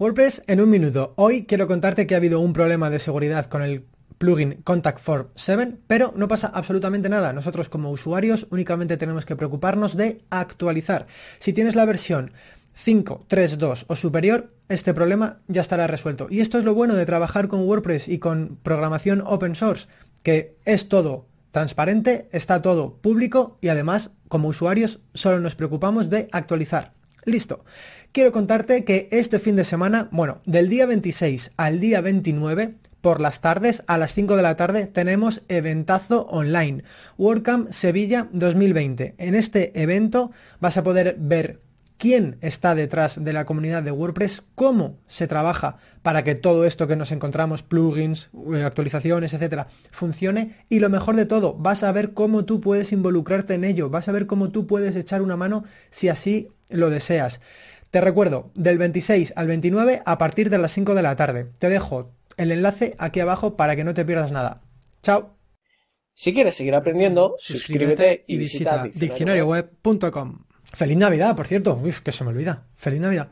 WordPress en un minuto. Hoy quiero contarte que ha habido un problema de seguridad con el plugin Contact Form 7, pero no pasa absolutamente nada. Nosotros como usuarios únicamente tenemos que preocuparnos de actualizar. Si tienes la versión 5.3.2 o superior, este problema ya estará resuelto. Y esto es lo bueno de trabajar con WordPress y con programación open source, que es todo transparente, está todo público y además como usuarios solo nos preocupamos de actualizar. Listo quiero contarte que este fin de semana, bueno, del día 26 al día 29, por las tardes, a las 5 de la tarde, tenemos eventazo online, WordCamp Sevilla 2020. En este evento vas a poder ver quién está detrás de la comunidad de WordPress, cómo se trabaja para que todo esto que nos encontramos, plugins, eh, actualizaciones, etcétera, funcione. Y lo mejor de todo, vas a ver cómo tú puedes involucrarte en ello, vas a ver cómo tú puedes echar una mano si así lo deseas. Te recuerdo, del 26 al 29 a partir de las 5 de la tarde. Te dejo el enlace aquí abajo para que no te pierdas nada. Chao. Si quieres seguir aprendiendo, suscríbete y visita diccionarioweb.com. Feliz Navidad, por cierto. Uf, que se me olvida. Feliz Navidad.